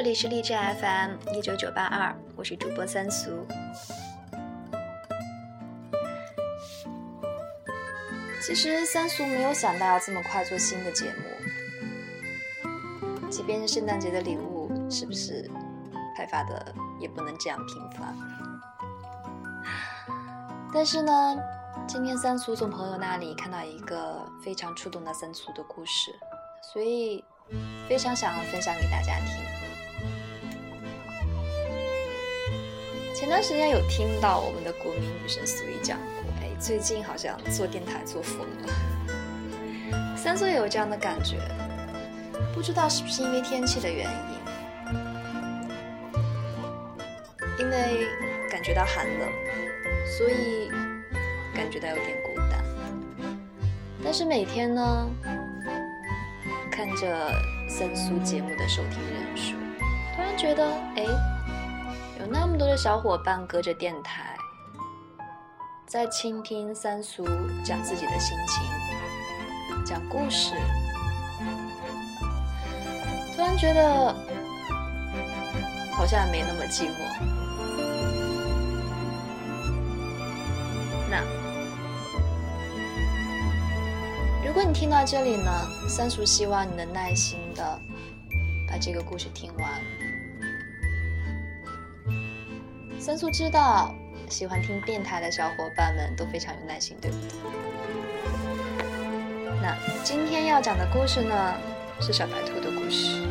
这里是荔枝 FM 一九九八二，我是主播三俗。其实三俗没有想到要这么快做新的节目，即便是圣诞节的礼物，是不是派发的也不能这样频繁？但是呢，今天三俗从朋友那里看到一个非常触动到三俗的故事，所以非常想要分享给大家听。前段时间有听到我们的国民女神苏怡讲过，哎，最近好像做电台做疯了。三岁也有这样的感觉，不知道是不是因为天气的原因，因为感觉到寒冷，所以感觉到有点孤单。但是每天呢，看着三苏节目的收听人数，突然觉得，哎。有那么多的小伙伴隔着电台，在倾听三叔讲自己的心情，讲故事，突然觉得好像也没那么寂寞。那如果你听到这里呢，三叔希望你能耐心的把这个故事听完。森叔知道，喜欢听电台的小伙伴们都非常有耐心，对不对？那今天要讲的故事呢，是小白兔的故事。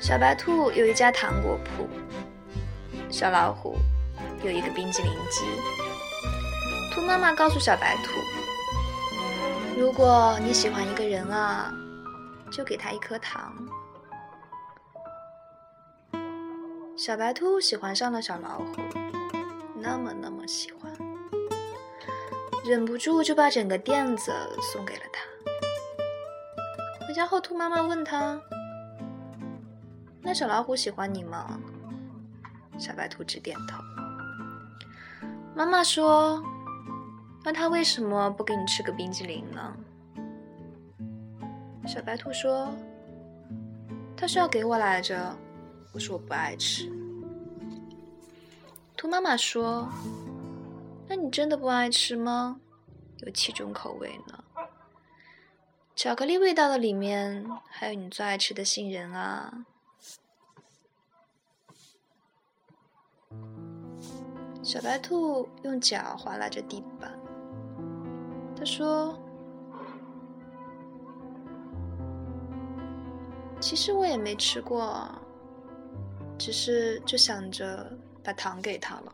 小白兔有一家糖果铺，小老虎有一个冰激凌机。兔妈妈告诉小白兔：“如果你喜欢一个人啊。”就给他一颗糖。小白兔喜欢上了小老虎，那么那么喜欢，忍不住就把整个垫子送给了他。回家后，兔妈妈问他：“那小老虎喜欢你吗？”小白兔直点头。妈妈说：“那他为什么不给你吃个冰激凌呢？”小白兔说：“他是要给我来着。”我说：“我不爱吃。”兔妈妈说：“那你真的不爱吃吗？有七种口味呢，巧克力味道的里面还有你最爱吃的杏仁啊。”小白兔用脚划拉着地板，他说。其实我也没吃过，只是就想着把糖给他了。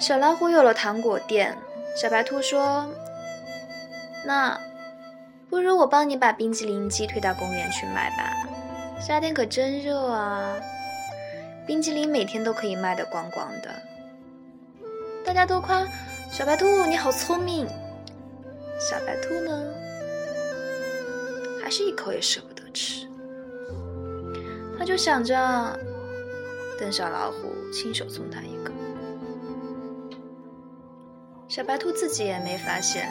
小老虎有了糖果店，小白兔说：“那不如我帮你把冰激凌机推到公园去卖吧？夏天可真热啊，冰激凌每天都可以卖得光光的。”大家都夸小白兔你好聪明，小白兔呢？是一口也舍不得吃，他就想着等小老虎亲手送他一个。小白兔自己也没发现，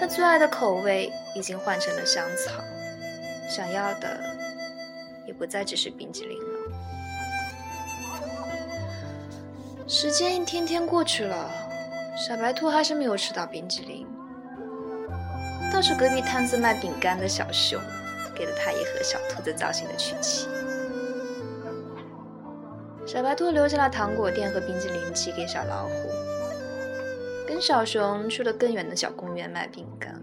他最爱的口味已经换成了香草，想要的也不再只是冰激凌了。时间一天天过去了，小白兔还是没有吃到冰激凌。倒是隔壁摊子卖饼干的小熊，给了他一盒小兔子造型的曲奇。小白兔留下了糖果店和冰激凌机给小老虎，跟小熊去了更远的小公园卖饼干。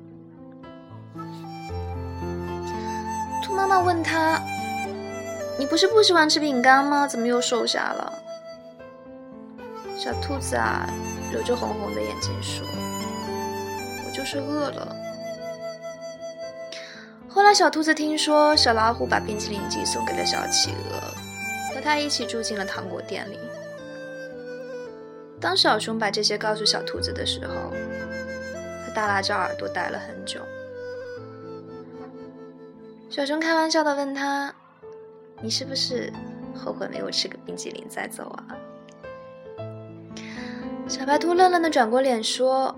兔妈妈问他：“你不是不喜欢吃饼干吗？怎么又瘦下了？”小兔子啊，揉着红红的眼睛说：“我就是饿了。”后来，小兔子听说小老虎把冰淇淋机送给了小企鹅，和他一起住进了糖果店里。当小熊把这些告诉小兔子的时候，他耷拉着耳朵待了很久。小熊开玩笑的问他：“你是不是后悔没有吃个冰淇淋再走啊？”小白兔愣愣的转过脸说：“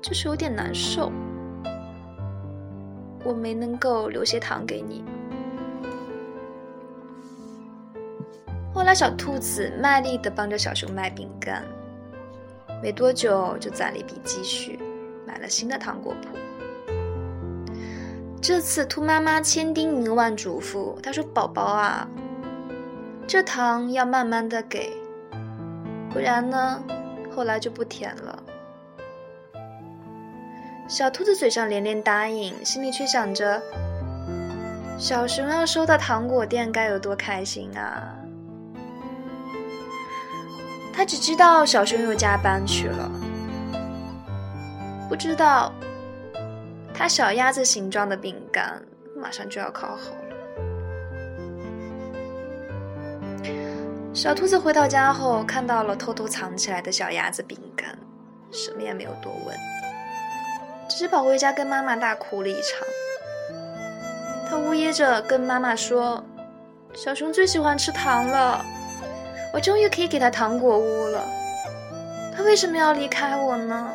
就是有点难受。我没能够留些糖给你。后来，小兔子卖力的帮着小熊卖饼干，没多久就攒了一笔积蓄，买了新的糖果铺。这次，兔妈妈千叮咛万嘱咐，她说：“宝宝啊，这糖要慢慢的给，不然呢，后来就不甜了。”小兔子嘴上连连答应，心里却想着：小熊要收到糖果店该有多开心啊！他只知道小熊又加班去了，不知道他小鸭子形状的饼干马上就要烤好了。小兔子回到家后，看到了偷偷藏起来的小鸭子饼干，什么也没有多问，只跑回家跟妈妈大哭了一场。他呜咽着跟妈妈说：“小熊最喜欢吃糖了。”我终于可以给他糖果屋了，他为什么要离开我呢？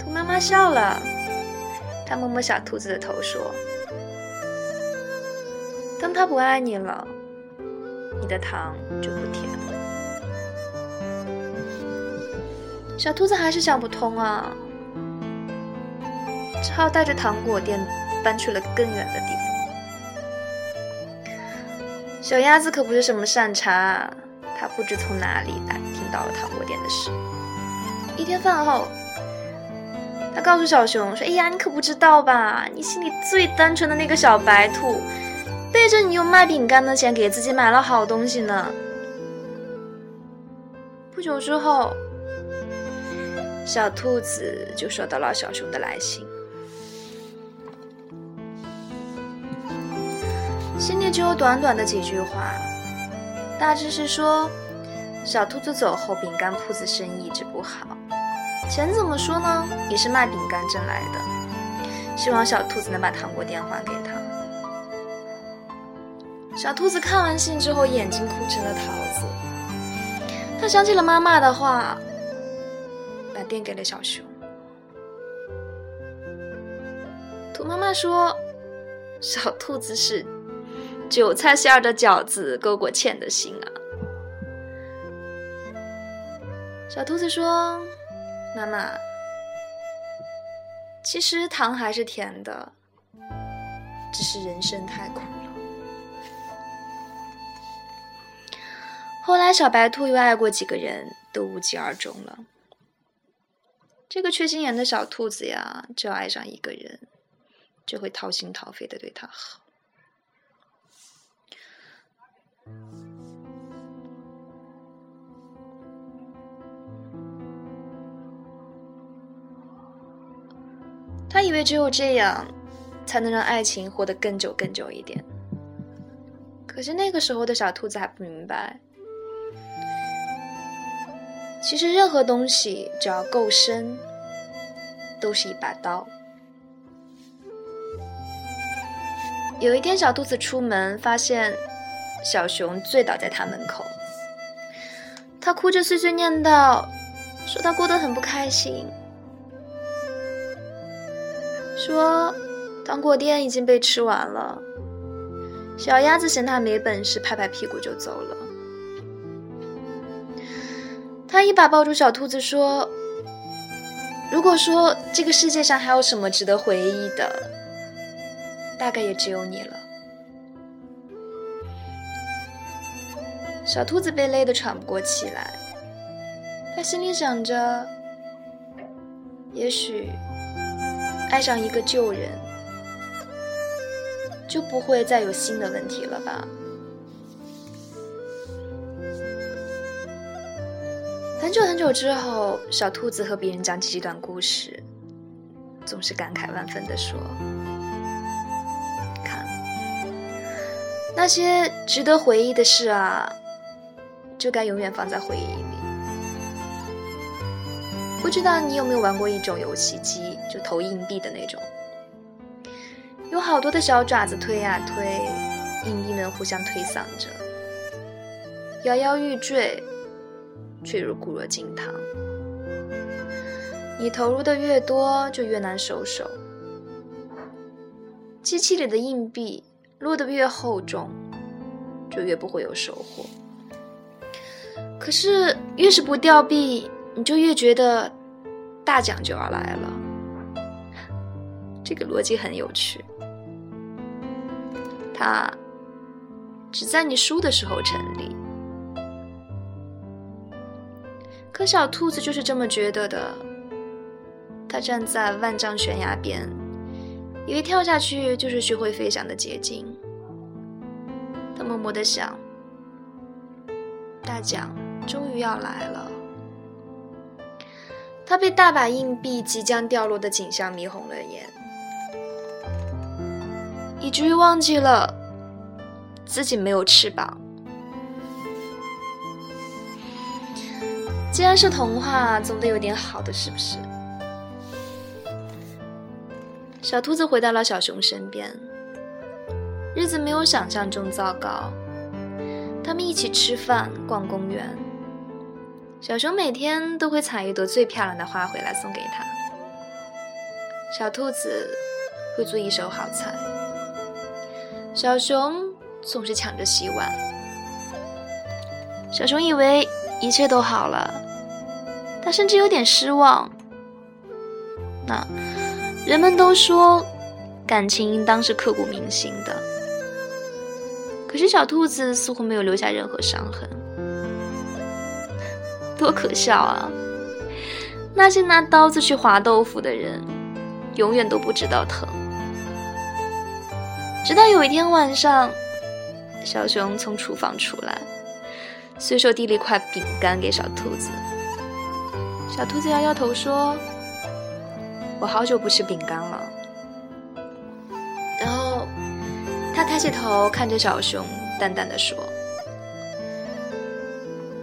兔妈妈笑了，她摸摸小兔子的头说：“当他不爱你了，你的糖就不甜了。”小兔子还是想不通啊，只好带着糖果店搬去了更远的地方。小鸭子可不是什么善茬，它不知从哪里打听到了糖果店的事。一天饭后，它告诉小熊说：“哎呀，你可不知道吧？你心里最单纯的那个小白兔，背着你用卖饼干的钱给自己买了好东西呢。”不久之后，小兔子就收到了小熊的来信。信里只有短短的几句话，大致是说，小兔子走后，饼干铺子生意一直不好，钱怎么说呢，也是卖饼干挣来的，希望小兔子能把糖果店还给他。小兔子看完信之后，眼睛哭成了桃子，他想起了妈妈的话，把店给了小熊。兔妈妈说，小兔子是。韭菜馅儿的饺子勾过芡的心啊！小兔子说：“妈妈，其实糖还是甜的，只是人生太苦了。”后来，小白兔又爱过几个人，都无疾而终了。这个缺心眼的小兔子呀，只要爱上一个人，就会掏心掏肺的对他好。他以为只有这样，才能让爱情活得更久更久一点。可是那个时候的小兔子还不明白，其实任何东西只要够深，都是一把刀。有一天，小兔子出门，发现小熊醉倒在他门口，他哭着碎碎念道：“说他过得很不开心。”说，糖果店已经被吃完了。小鸭子嫌他没本事，拍拍屁股就走了。他一把抱住小兔子，说：“如果说这个世界上还有什么值得回忆的，大概也只有你了。”小兔子被勒得喘不过气来，他心里想着：“也许……”爱上一个旧人，就不会再有新的问题了吧？很久很久之后，小兔子和别人讲起这段故事，总是感慨万分的说：“看，那些值得回忆的事啊，就该永远放在回忆。”不知道你有没有玩过一种游戏机，就投硬币的那种，有好多的小爪子推啊推，硬币们互相推搡着，摇摇欲坠，却如固若金汤。你投入的越多，就越难收手。机器里的硬币落得越厚重，就越不会有收获。可是越是不掉币，你就越觉得大奖就要来了。这个逻辑很有趣，它只在你输的时候成立。可小兔子就是这么觉得的。它站在万丈悬崖边，以为跳下去就是学会飞翔的捷径。他默默的想：大奖终于要来了。他被大把硬币即将掉落的景象迷红了眼，以至于忘记了自己没有翅膀。既然是童话，总得有点好的，是不是？小兔子回到了小熊身边，日子没有想象中糟糕。他们一起吃饭、逛公园。小熊每天都会采一朵最漂亮的花回来送给他。小兔子会做一手好菜。小熊总是抢着洗碗。小熊以为一切都好了，他甚至有点失望。那。人们都说，感情应当是刻骨铭心的。可是小兔子似乎没有留下任何伤痕，多可笑啊！那些拿刀子去划豆腐的人，永远都不知道疼。直到有一天晚上，小熊从厨房出来，随手递了一块饼干给小兔子。小兔子摇摇头说。我好久不吃饼干了。然后，他抬起头看着小熊，淡淡的说：“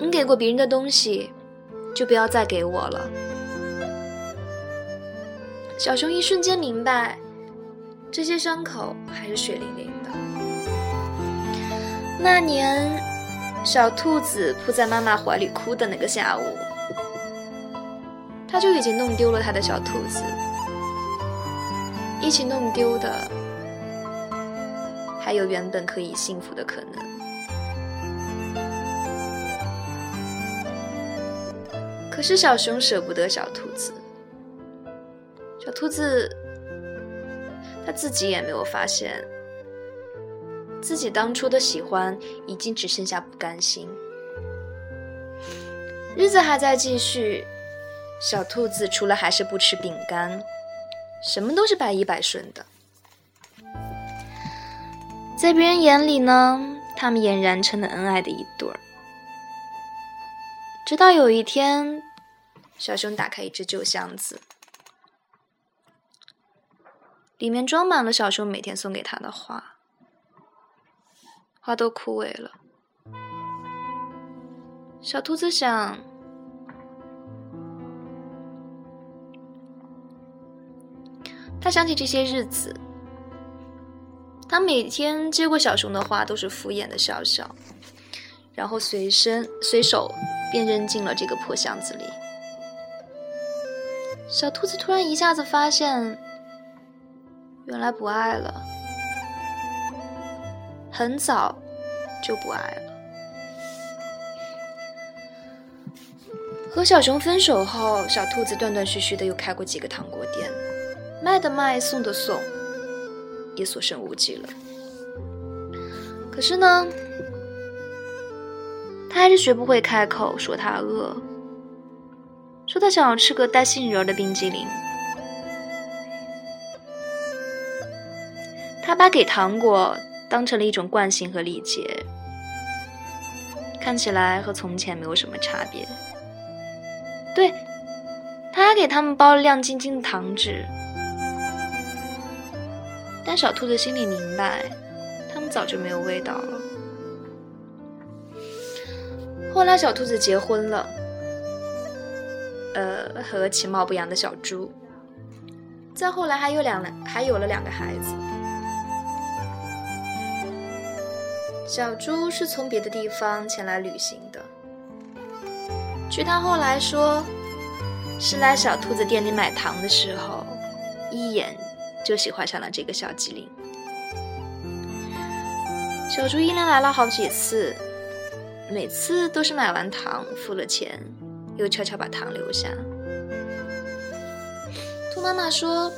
给过别人的东西，就不要再给我了。”小熊一瞬间明白，这些伤口还是血淋淋的。那年，小兔子扑在妈妈怀里哭的那个下午，他就已经弄丢了他的小兔子。一起弄丢的，还有原本可以幸福的可能。可是小熊舍不得小兔子，小兔子他自己也没有发现，自己当初的喜欢已经只剩下不甘心。日子还在继续，小兔子除了还是不吃饼干。什么都是百依百顺的，在别人眼里呢，他们俨然成了恩爱的一对儿。直到有一天，小熊打开一只旧箱子，里面装满了小熊每天送给他的花，花都枯萎了。小兔子想。他想起这些日子，他每天接过小熊的花，都是敷衍的笑笑，然后随身随手便扔进了这个破箱子里。小兔子突然一下子发现，原来不爱了，很早就不爱了。和小熊分手后，小兔子断断续续的又开过几个糖果店。卖的卖，送的送，也所剩无几了。可是呢，他还是学不会开口说他饿，说他想要吃个带杏仁的冰激凌。他把给糖果当成了一种惯性和礼节，看起来和从前没有什么差别。对，他还给他们包了亮晶晶的糖纸。但小兔子心里明白，他们早就没有味道了。后来，小兔子结婚了，呃，和其貌不扬的小猪。再后来，还有两，还有了两个孩子。小猪是从别的地方前来旅行的。据他后来说，是来小兔子店里买糖的时候，一眼就喜欢上了这个小机灵。小猪一连来了好几次，每次都是买完糖付了钱，又悄悄把糖留下。兔妈妈说：“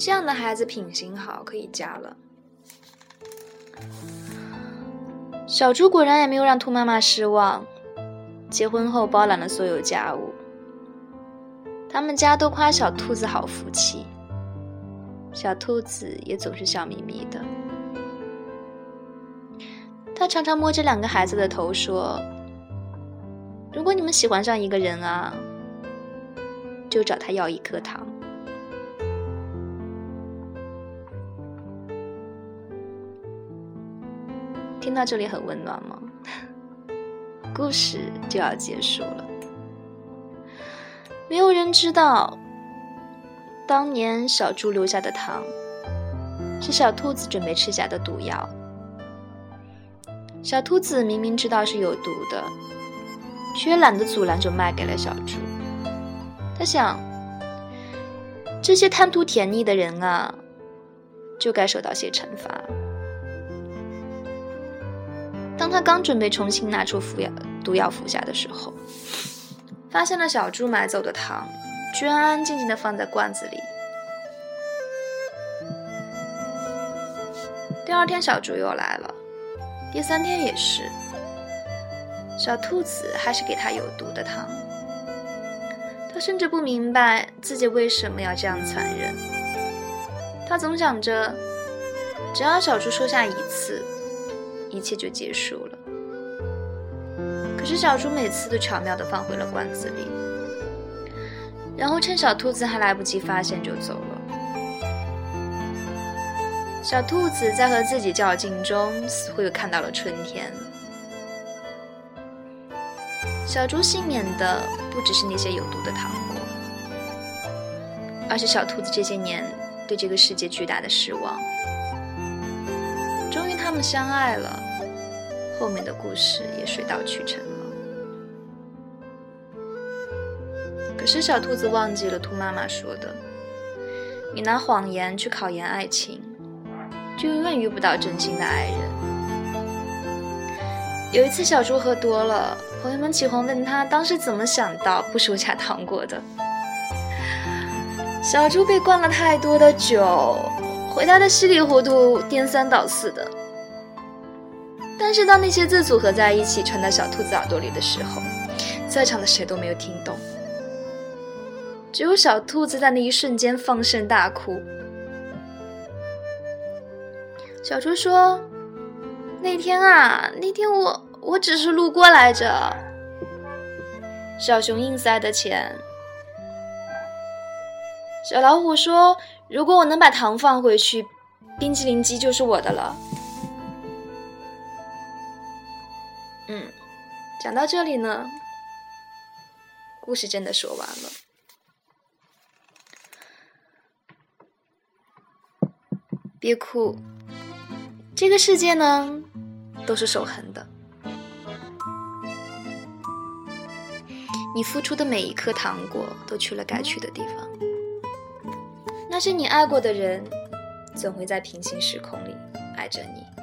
这样的孩子品行好，可以嫁了。”小猪果然也没有让兔妈妈失望，结婚后包揽了所有家务。他们家都夸小兔子好福气，小兔子也总是笑眯眯的。他常常摸着两个孩子的头说：“如果你们喜欢上一个人啊，就找他要一颗糖。”听到这里很温暖吗？故事就要结束了。没有人知道，当年小猪留下的糖，是小兔子准备吃下的毒药。小兔子明明知道是有毒的，却懒得阻拦，就卖给了小猪。他想，这些贪图甜腻的人啊，就该受到些惩罚。当他刚准备重新拿出服药毒药服下的时候。发现了小猪买走的糖，居然安安静静的放在罐子里。第二天，小猪又来了，第三天也是。小兔子还是给他有毒的糖。他甚至不明白自己为什么要这样残忍。他总想着，只要小猪说下一次，一切就结束了。可是小猪每次都巧妙地放回了罐子里，然后趁小兔子还来不及发现就走了。小兔子在和自己较劲中，似乎又看到了春天。小猪幸免的不只是那些有毒的糖果，而是小兔子这些年对这个世界巨大的失望。终于，他们相爱了。后面的故事也水到渠成了。可是小兔子忘记了兔妈妈说的：“你拿谎言去考验爱情，就永远遇不到真心的爱人。”有一次，小猪喝多了，朋友们起哄问他当时怎么想到不收下糖果的。小猪被灌了太多的酒，回答的稀里糊涂、颠三倒四的。但是当那些字组合在一起传到小兔子耳朵里的时候，在场的谁都没有听懂，只有小兔子在那一瞬间放声大哭。小猪说：“那天啊，那天我我只是路过来着。”小熊硬塞的钱。小老虎说：“如果我能把糖放回去，冰淇淋机就是我的了。”嗯，讲到这里呢，故事真的说完了。别哭，这个世界呢，都是守恒的。你付出的每一颗糖果，都去了该去的地方。那些你爱过的人，总会在平行时空里爱着你。